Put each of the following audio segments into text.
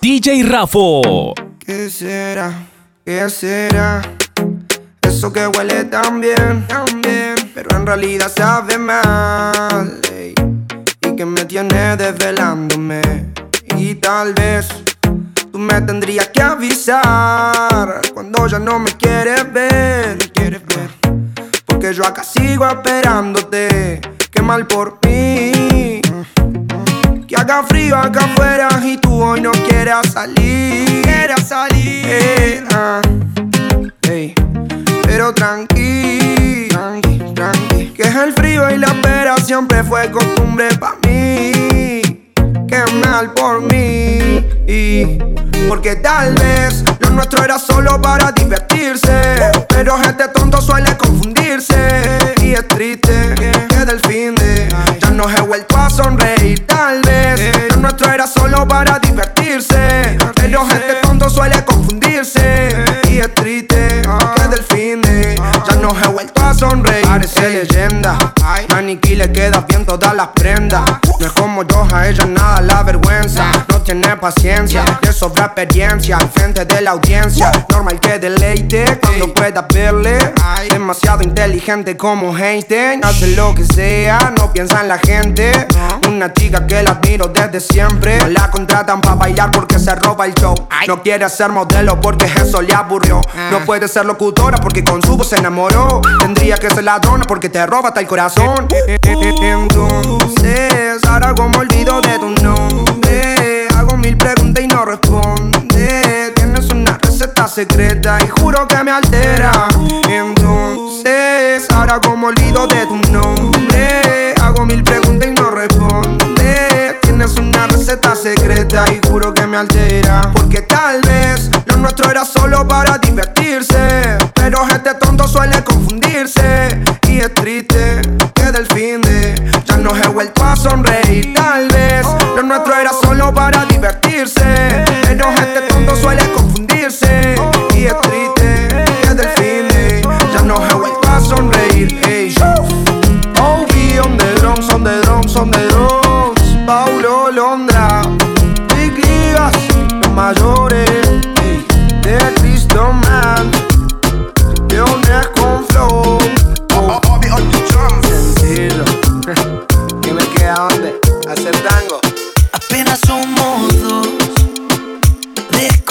DJ Rafo. ¿Qué será? ¿Qué será? Eso que huele tan bien, tan bien, pero en realidad sabe mal. Y que me tiene desvelándome. Y tal vez tú me tendrías que avisar cuando ya no me quieres ver. quieres ver. Porque yo acá sigo esperándote. Qué mal por mí. Haga frío acá afuera y tú hoy no quieras salir. Quieras salir. Eh, ah, Pero tranqui, tranqui, tranqui. Que es el frío y la espera siempre fue costumbre para mí. Qué mal por mí. Porque tal vez lo nuestro era solo para divertirse. Pero este tonto suele confundirse. Y es triste que del fin de ya no he vuelto a sonreír. Tal vez lo nuestro era solo para divertirse. Pero este tonto suele confundirse. Y es triste sonreír. Parece leyenda. Maniquí le queda bien todas las prendas. No es como yo, a ella nada la vergüenza. Tiene paciencia, le sobra experiencia al frente de la audiencia. Normal que deleite cuando pueda verle. Demasiado inteligente como Einstein. Hace lo que sea, no piensa en la gente. Una chica que la admiro desde siempre. No la contratan para bailar porque se roba el show. No quiere ser modelo porque eso le aburrió. No puede ser locutora porque con su voz se enamoró. Tendría que ser ladrona porque te roba hasta el corazón. Entonces, ahora como olvido de tu nombre. Hago mil preguntas y no responde. Tienes una receta secreta y juro que me altera. Entonces, ahora como olvido de tu nombre. Hago mil preguntas y no responde. Tienes una receta secreta y juro que me altera. Porque tal vez lo nuestro era solo para divertirse. Pero este tonto suele confundirse. Y es triste que del fin de ya no he vuelto a sonreír. Tal vez lo nuestro era solo para divertirse.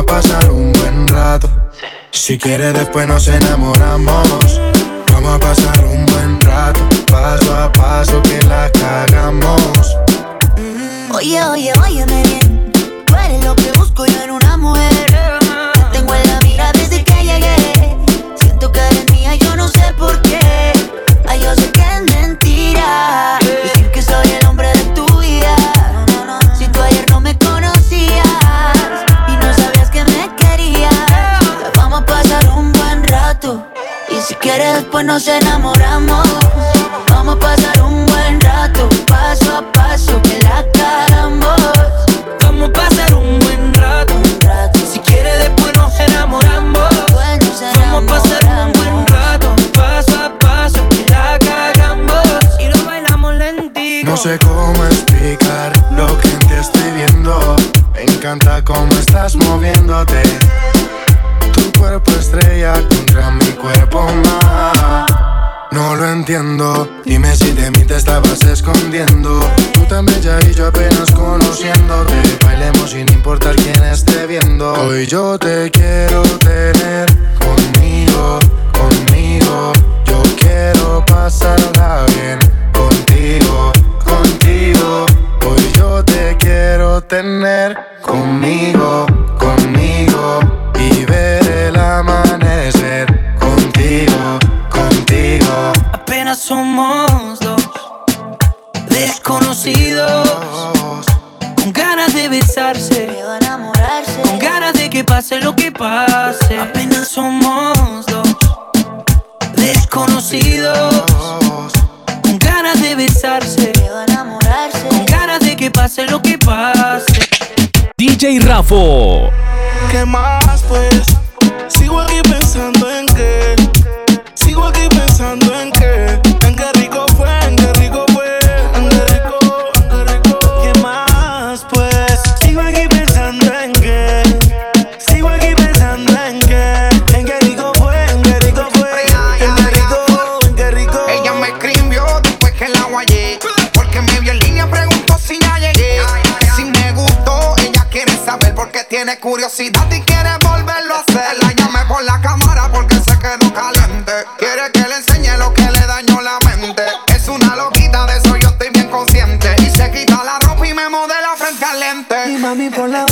a pasar un buen rato. Si quiere después nos enamoramos. Vamos a pasar un buen rato. Paso a paso que la cagamos. Oye, oye, óyeme bien. Tú eres lo que busco yo en una mujer. Después nos enamoramos. Vamos a pasar un buen rato, paso a paso, que la cagamos. Vamos a pasar un buen rato. Si quiere después nos enamoramos. Bueno, nos Vamos a pasar un buen rato. Paso a paso que la cagamos. Y lo bailamos lentito. No sé cómo explicar lo que en ti estoy viendo. Me encanta cómo estás moviéndote. Cuerpo estrella contra mi cuerpo más. No lo entiendo. Dime si de mí te estabas escondiendo. Tú tan bella y yo apenas conociéndote. Bailemos sin importar quién esté viendo. Hoy yo te quiero tener conmigo, conmigo. Yo quiero pasarla bien contigo, contigo. Hoy yo te quiero tener somos dos desconocidos con ganas de besarse, miedo a enamorarse, con ganas de que pase lo que pase. Apenas somos dos desconocidos con ganas de besarse, miedo a enamorarse, con ganas de que pase lo que pase. DJ Rafo, ¿qué más pues? Sigo aquí pensando Curiosidad y quieres volverlo a hacer. La llamé por la cámara porque se quedó caliente. Quiere que le enseñe lo que le dañó la mente. Es una loquita, de eso yo estoy bien consciente. Y se quita la ropa y me modela frente al lente. Y mami, por la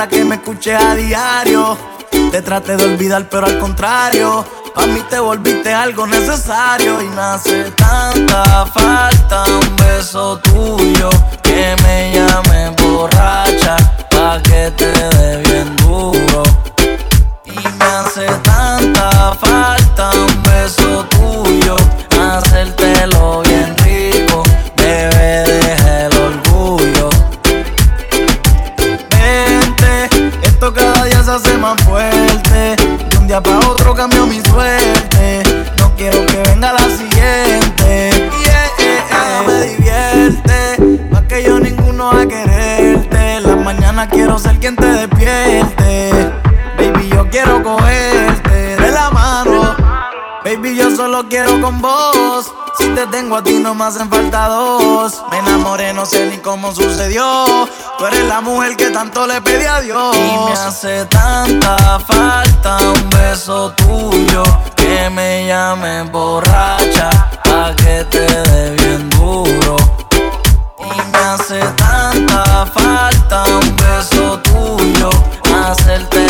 para que me escuches a diario. Te traté de olvidar, pero al contrario, para mí te volviste algo necesario. Y me hace tanta falta un beso tuyo que me llame borracha, pa' que te dé bien duro. Y me hace tanta falta un beso tuyo. a ti no me hacen falta dos. Me enamoré, no sé ni cómo sucedió. Tú eres la mujer que tanto le pedí a Dios. Y me hace tanta falta un beso tuyo. Que me llame borracha, pa' que te dé bien duro. Y me hace tanta falta un beso tuyo. Hacerte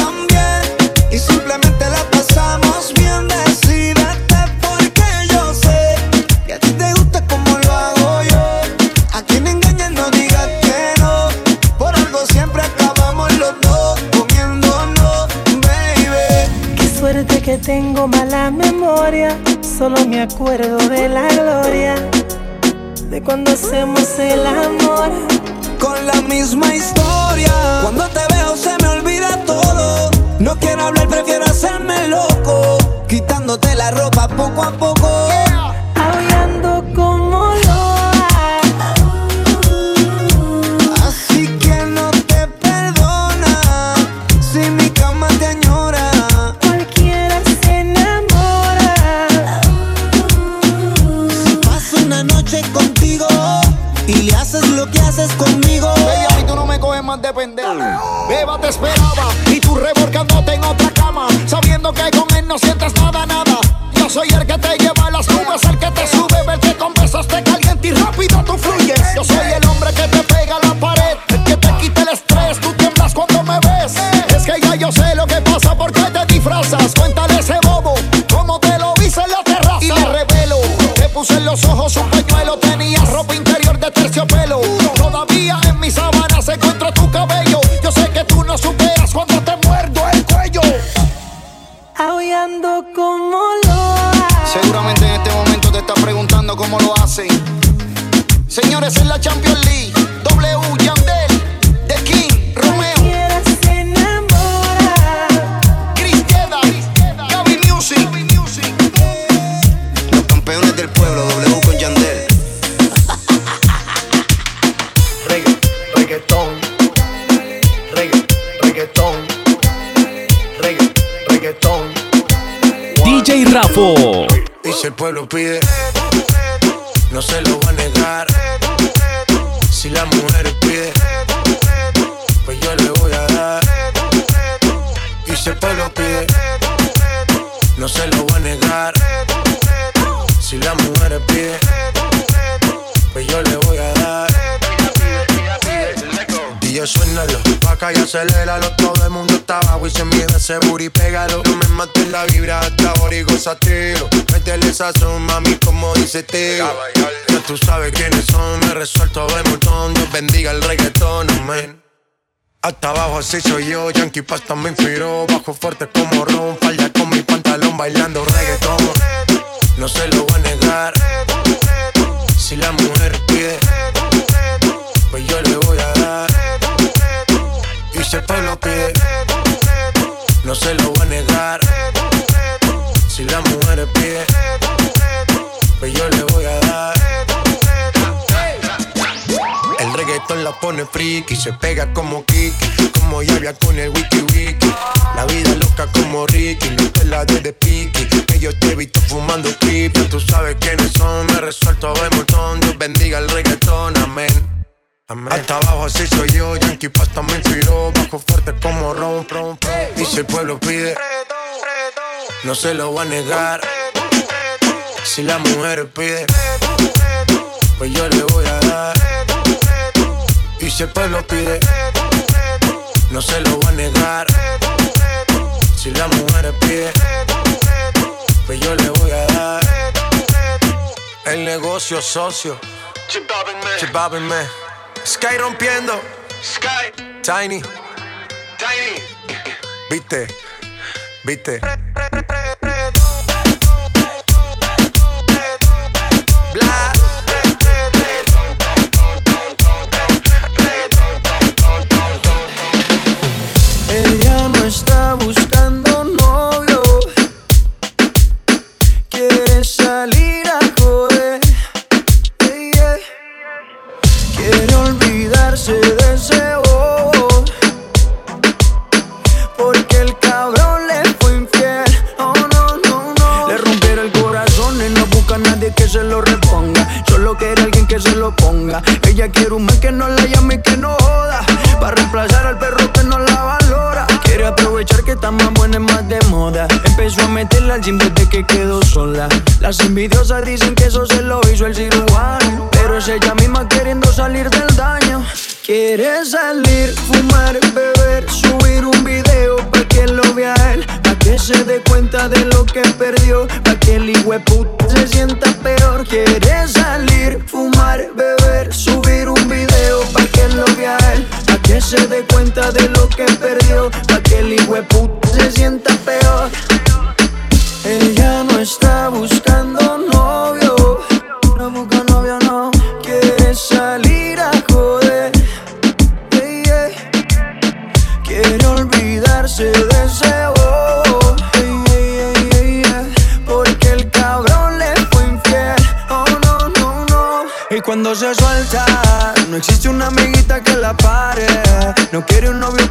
y simplemente la pasamos bien. Decídete porque yo sé que a ti te gusta como lo hago yo. A quien engañen no digas que no. Por algo siempre acabamos los dos comiéndonos, baby. Qué suerte que tengo mala memoria. Solo me acuerdo de la gloria de cuando hacemos el amor. Con la misma historia, cuando te veo se me olvida todo. No quiero hablar, prefiero hacerme loco, quitándote la ropa poco a poco. Aullando como loa. Así que no te perdona si mi cama te añora. Cualquiera se enamora. Paso una noche contigo y le haces lo que haces conmigo. Bella, y tú no me coges más de pendejo. Beba te esperaba revolcándote en otra cama, sabiendo que con él no sientes nada, nada. Yo soy el que te lleva a las nubes, el que te sube, el que con besos te calienta y rápido tú fluyes. Yo soy el hombre que te pega la pared, que te quita el estrés, tú tiemblas cuando me ves. Es que ya yo sé lo que pasa porque te disfrazas. Cuéntale ese bobo cómo te lo hice en la terraza. Y le revelo, te puse en los ojos un pañuelo, tenías así soy yo, Yankee Pasta me inspiró. Bajo fuerte como Ron, falda con mi pantalón bailando reggaetón. No se lo voy a negar. Si la mujer pide Pues yo le voy a dar. Y si el pueblo pide No se lo voy a negar. Si la mujer pide Pues yo le voy a dar. El reggaetón la pone friki, se pega como Yavia con el wiki wiki. La vida loca como Ricky, no te la de de piqui. Que yo te he visto fumando ya tú sabes quiénes son, me resuelto de montón. Dios bendiga el reggaetón, amén. Hasta abajo así soy yo, Yankee Pasta me inspiró, bajo fuerte como Ron, Ron. Y si el pueblo pide, no se lo va a negar. Si la mujer pide, pues yo le voy a dar. Y si el pueblo pide, no se lo va a negar. Si la mujer pide, pues yo le voy a dar. El negocio socio. Chibabin me. Sky rompiendo. Sky. Tiny. Tiny. Viste. Viste. Bla. Ella se sienta peor. Ella no está buscando novio, no busca novio, no quiere salir a joder. Hey. Quiere olvidarse de ese bobo. Porque el cabrón le fue infiel. Oh no, no, no. Y cuando se suelta, no existe una amiguita que la pare. No quiere un novio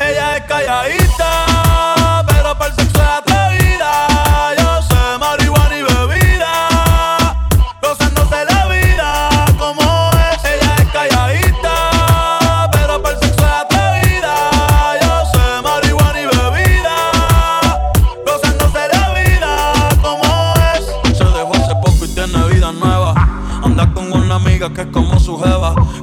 Ella es calladita, pero para el sexo es atrevida. Yo sé marihuana y bebida, gozándose la vida como es. Ella es calladita, pero para el sexo es atrevida. Yo sé marihuana y bebida, gozándose la vida como es. Se dejó hace poco y tiene vida nueva. Anda con una amiga que es como su jeva,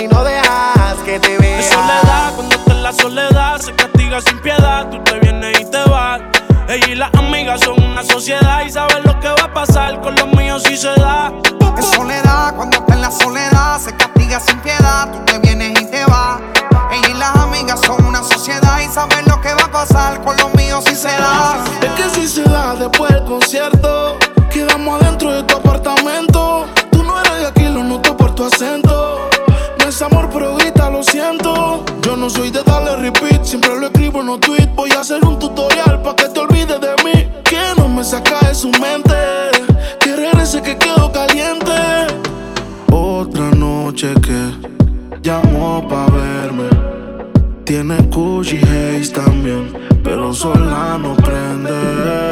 y no dejas que te De veas. soledad, cuando está en la soledad, se castiga sin piedad. Tú te vienes y te vas. Ella y las amigas son una sociedad y saben lo que va a pasar con los míos si se da. Es soledad, cuando está en la soledad, se castiga sin piedad, tú te vienes y te vas. Ella y las amigas son una sociedad y saben lo que va a pasar con los míos si se da. Es que si se da después del concierto, no soy de darle repeat, siempre lo escribo en los tweets. Voy a hacer un tutorial para que te olvides de mí. Que no me saca de su mente. Que regrese que quedo caliente. Otra noche que llamó pa' verme. Tiene Gucci Haze también, pero sola no prende.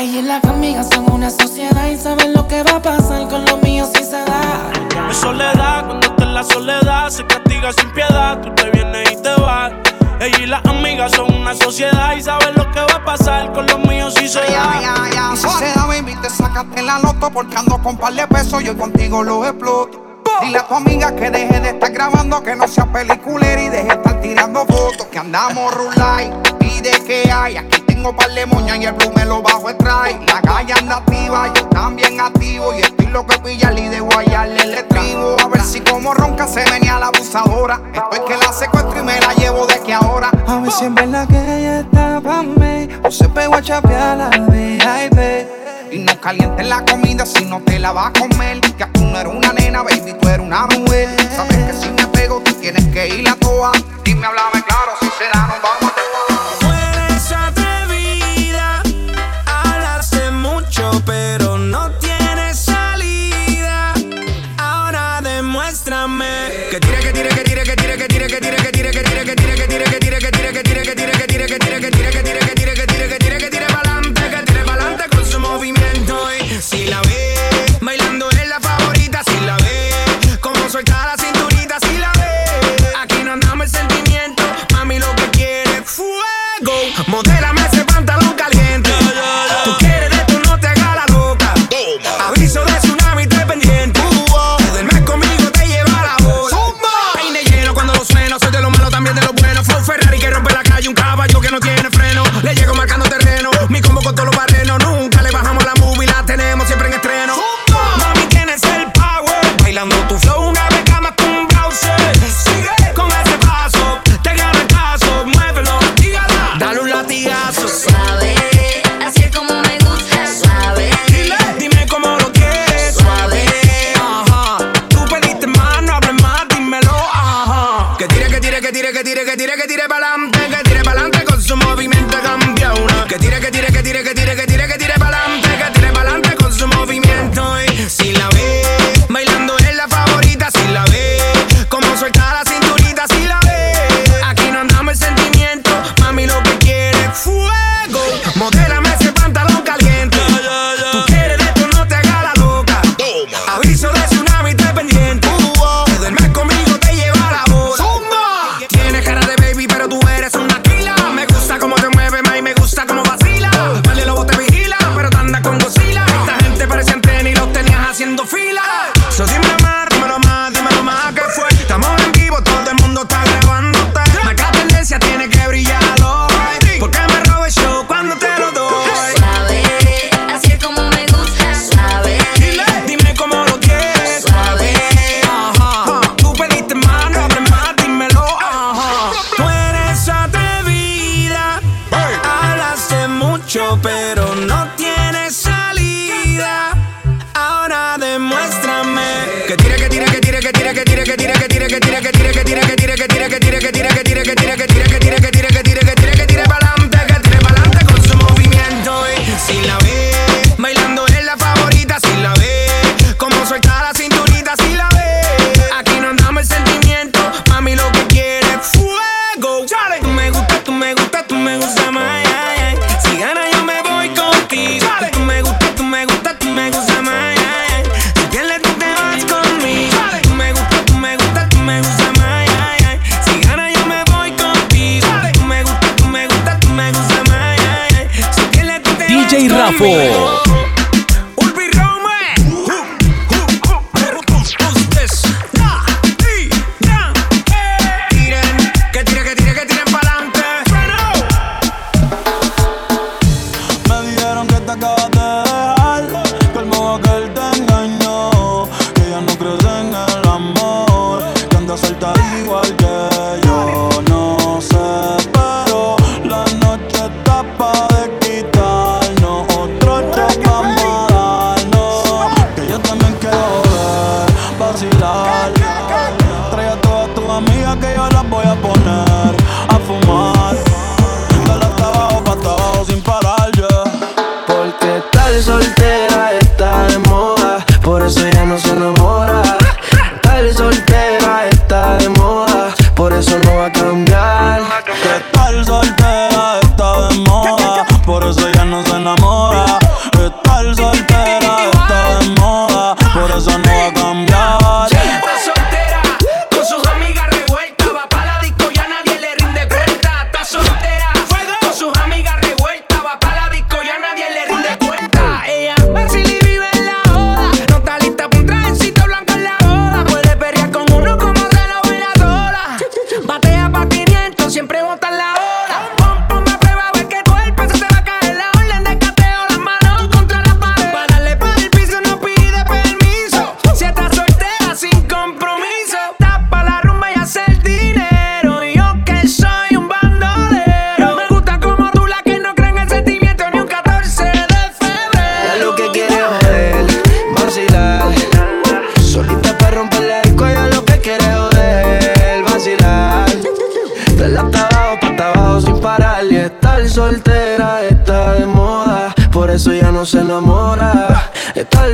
Ella y las amigas son una sociedad y saben lo que va a pasar con los míos si se da. Es soledad, cuando está en la soledad, se castiga sin piedad. Tú te vienes y te vas. Ella y las amigas son una sociedad y saben lo que va a pasar con los míos si se da. Y si se da, baby, te sacaste la loto porque ando con par de pesos, yo contigo lo exploto. Dile a tu amiga que deje de estar grabando, que no sea peliculera y deje de estar tirando fotos. Que andamos rulay, pide que hay. Aquí tengo par de moñas y el blue me lo bajo el. La calle anda activa, yo también activo. Y estoy loco de pillarle y de guayarle el estribo. A ver si como ronca se venía la abusadora. Estoy que la secuestro y me la llevo de que ahora. A ver si en verdad que ella está pa' mí. O se pegó a chapear la VIP. Y no calientes la comida si no te la vas a comer. Que a tú no eres una nena, baby, tú eres una mujer. Sabes que si me pego, tú tienes que ir a toa. Dime, háblame claro, si se da, nos vamos por eso ya no se enamora. Estar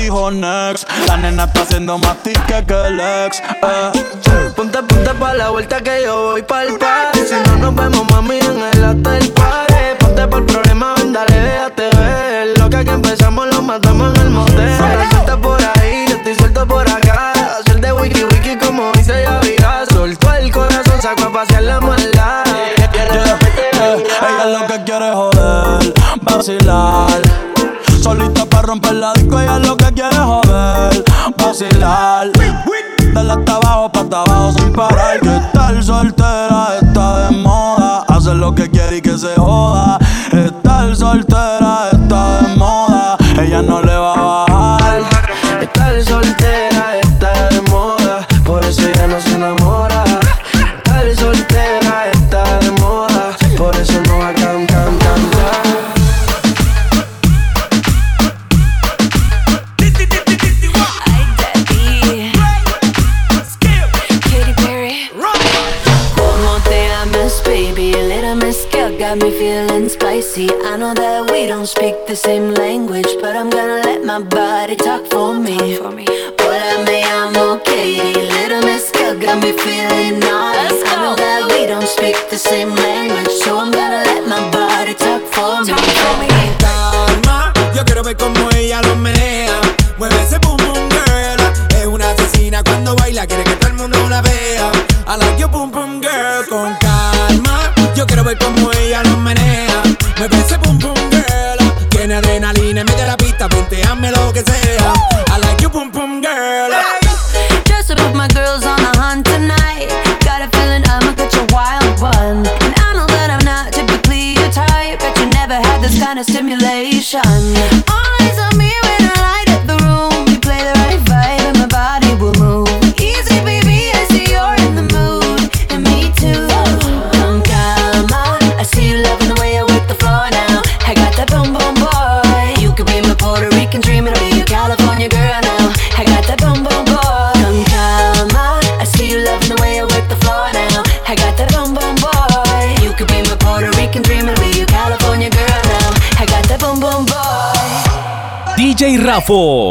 dijo next. La nena está haciendo más tique que el ex. Eh. Ponte, ponte pa' la vuelta que yo voy pa'l party Si no nos vemos, mami, en el hotel party Ponte por el problema, ven, dale, déjate ver Lo que aquí empezamos lo matamos en el motel Suelta por ahí, yo estoy suelto por acá Hacer de wiki wiki como dice Yaviga Soltó el corazón, sacó a pasear la maldad Eh, Ella lo que quiere es joder, vacilar. Vacilar. Dale hasta abajo, pa' abajo sin parar. Que estar soltera está de moda. Hacer lo que quiere y que se joda. Estar soltera está de moda. Ella no le DJ Rafo.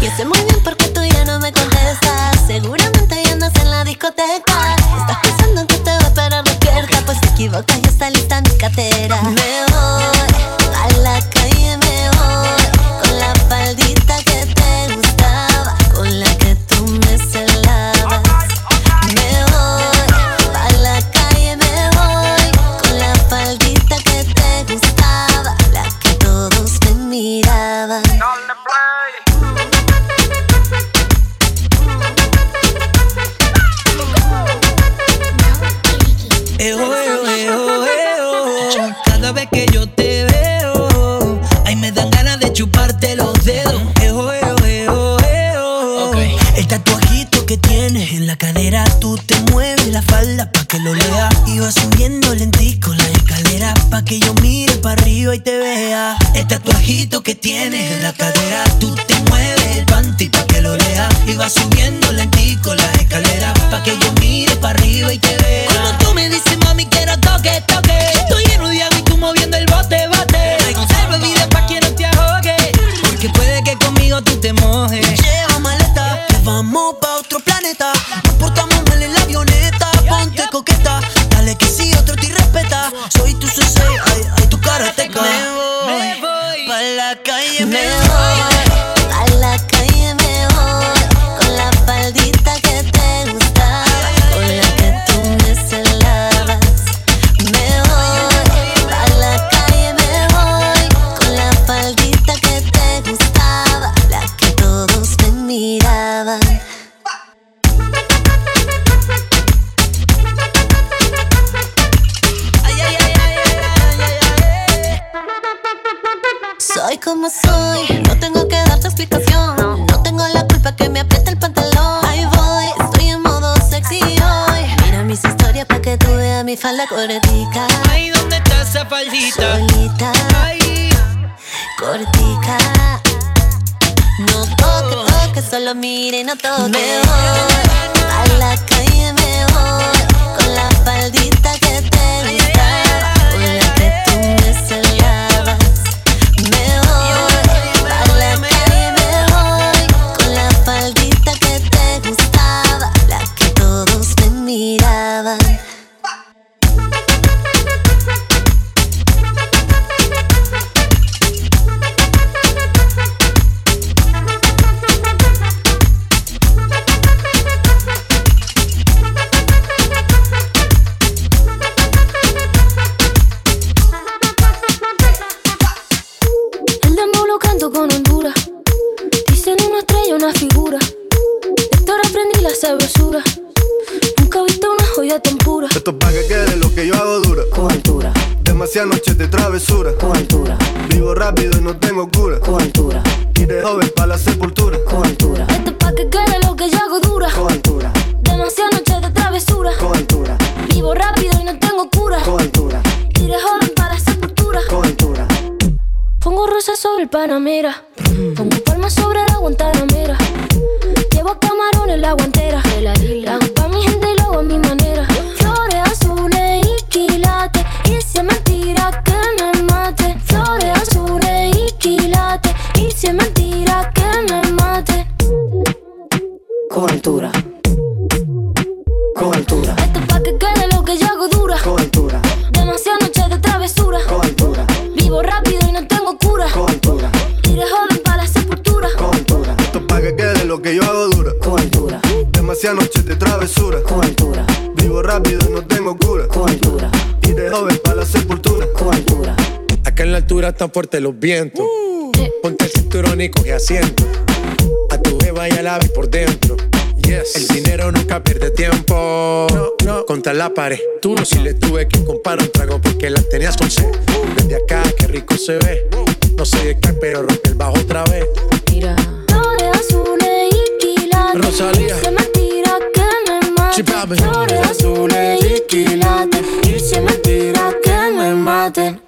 Yo sé muy bien por qué tú ya no me contestas. Seguramente ya andas en la discoteca. Estás pensando en que te va a esperar despierta. Pues te equivocas, ya está lista mi cartera. Me voy a la calle, me voy con la faldita que te gustaba, con la que tú me celabas. Me voy a la calle, me voy con la faldita que te gustaba, la que todos me miraban. Eo, eo, eo, eo. Cada vez que yo te veo, ay me dan ganas de chuparte los dedos. Eo. El tatuajito que tienes en la cadera, tú te mueves la falda pa' que lo lea. Vas subiendo lentico la escalera pa' que yo mire para arriba y te vea. El tatuajito que tienes en la cadera, tú te mueves el panty pa' que lo lea. Vas subiendo lentico la escalera pa' que yo mire para arriba y te vea. Como soy. No tengo que darte explicación. No tengo la culpa que me aprieta el pantalón. Ahí voy, estoy en modo sexy hoy. Mira mis historias para que tú veas mi falda cortica. Ay, ¿dónde está esa faldita? Solita. Ay, cortica. No toque, toque, solo mire, no toque. Me voy Vivo rápido y no tengo cura. con altura, Iré joven para la sepultura. con altura. Pongo rosas sobre el Panamera. Pongo palmas sobre la Guantanamera. Llevo camarones en la guantera. La hago Altura están fuertes los vientos. Ponte el cinturón y coge asiento. A tu beba y a la vi por dentro. El dinero nunca pierde tiempo. No, no. Contra la pared. Tú no si le tuve que comprar un trago porque la tenías con sed. Desde acá, qué rico se ve. No sé de qué, pero rompe el bajo otra vez. Mira. Flores azules y quilates. Rosalía. Y si es mentira que me mate. Flores azules y quilates. Y si es mentira que me maten.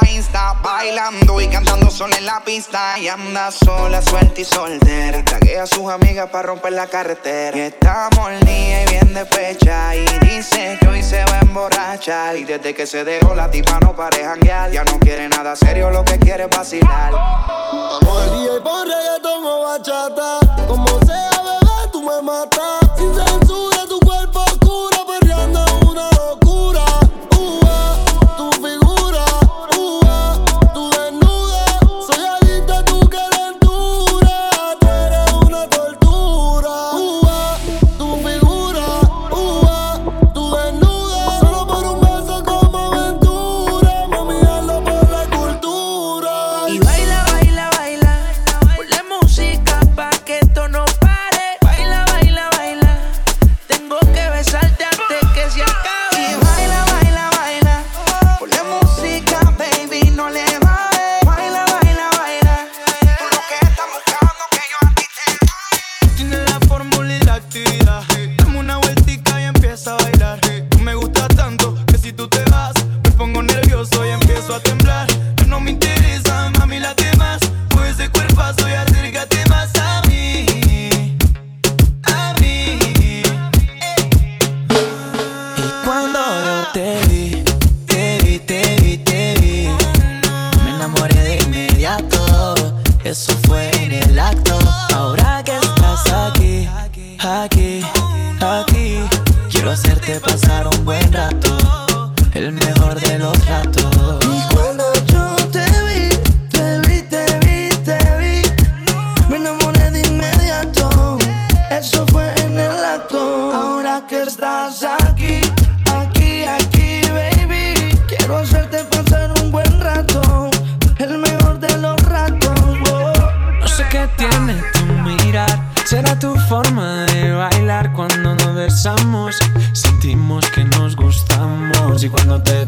bailando y cantando sola en la pista. Y anda sola, suelta y soltera. Y a sus amigas para romper la carretera. Y está molnía y bien despecha. Y dice que hoy se va a emborrachar. Y desde que se dejó la tipa no pare janguear. Ya no quiere nada serio, lo que quiere es vacilar. Vamos al por reggaetón o bachata. Como sea, bebé, tú me matas. Sin censura, tu cuerpo oscuro. que estás aquí, aquí, aquí, baby. Quiero hacerte pasar un buen rato, el mejor de los ratos. Oh. No sé qué tiene tu mirar. Será tu forma de bailar cuando nos besamos. Sentimos que nos gustamos y cuando te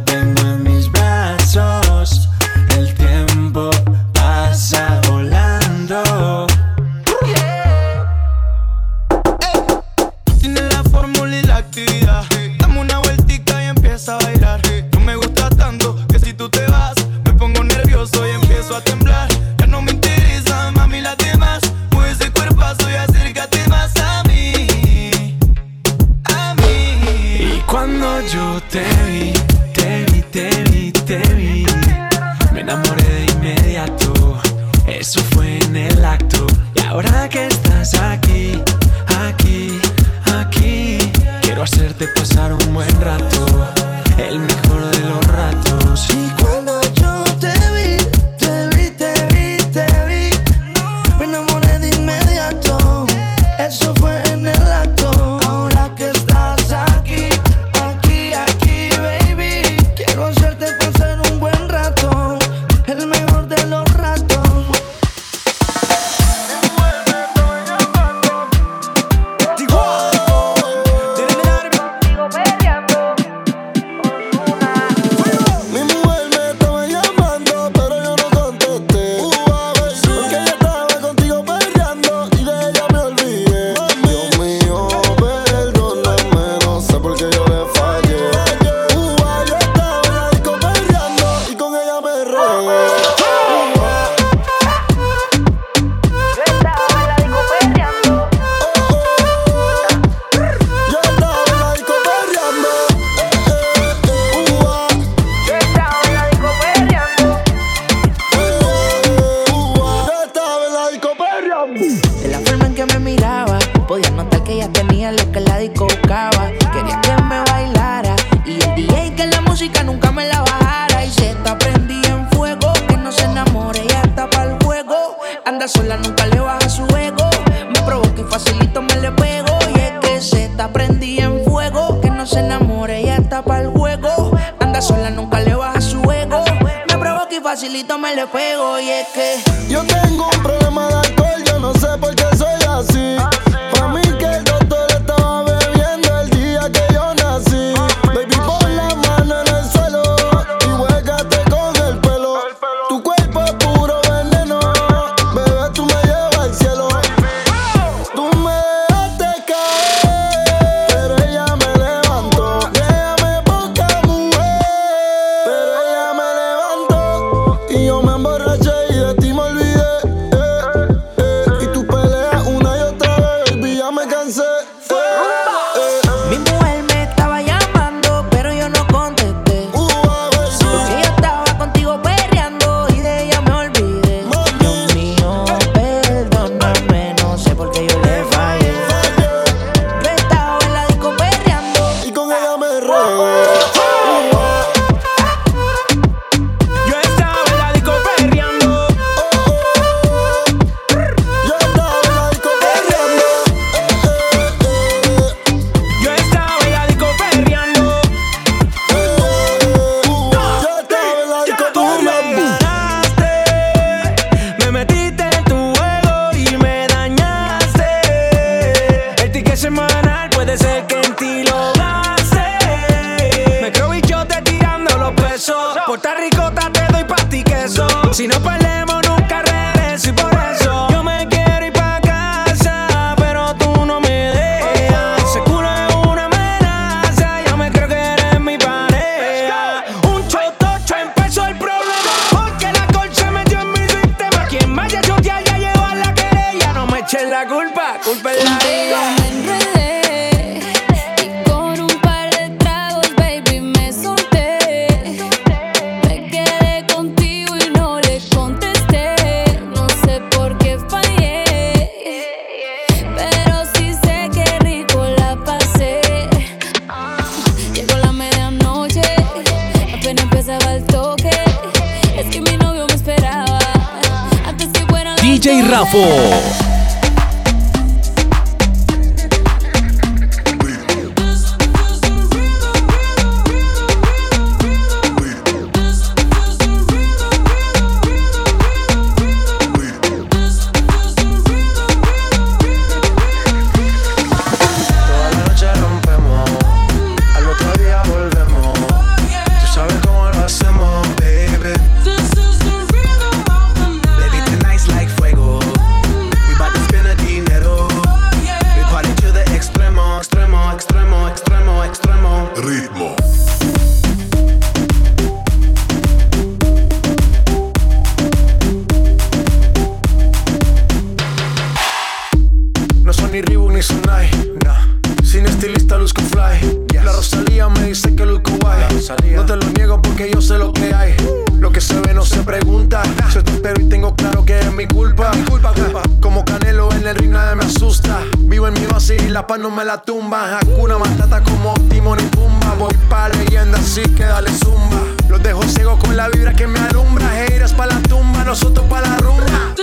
que yo sé lo que hay. Lo que se ve no se pregunta. Yo espero y tengo claro que es mi culpa. Mi culpa, culpa. Como Canelo en el ring nadie me asusta. Vivo en mi vacío y la paz no me la tumba. Hakuna Matata como Timon y Pumba. Voy pa' leyenda así que dale zumba. Los dejo ciego con la vibra que me alumbra. Heiras pa' la tumba, nosotros pa' la runa.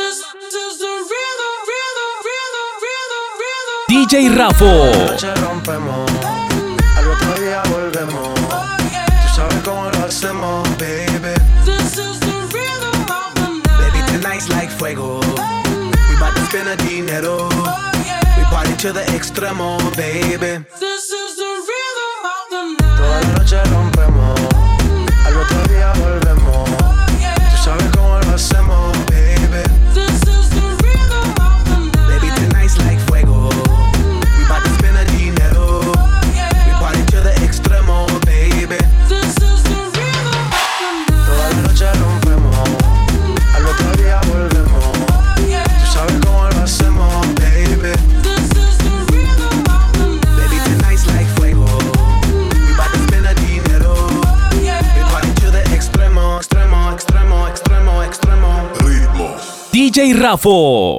DJ Rafo. Noche rompemos, al otro día volvemos. gana dinero. Oh, yeah. We party to the extremo, baby. This is the rhythm of the night. Toda la noche DJ Rafo.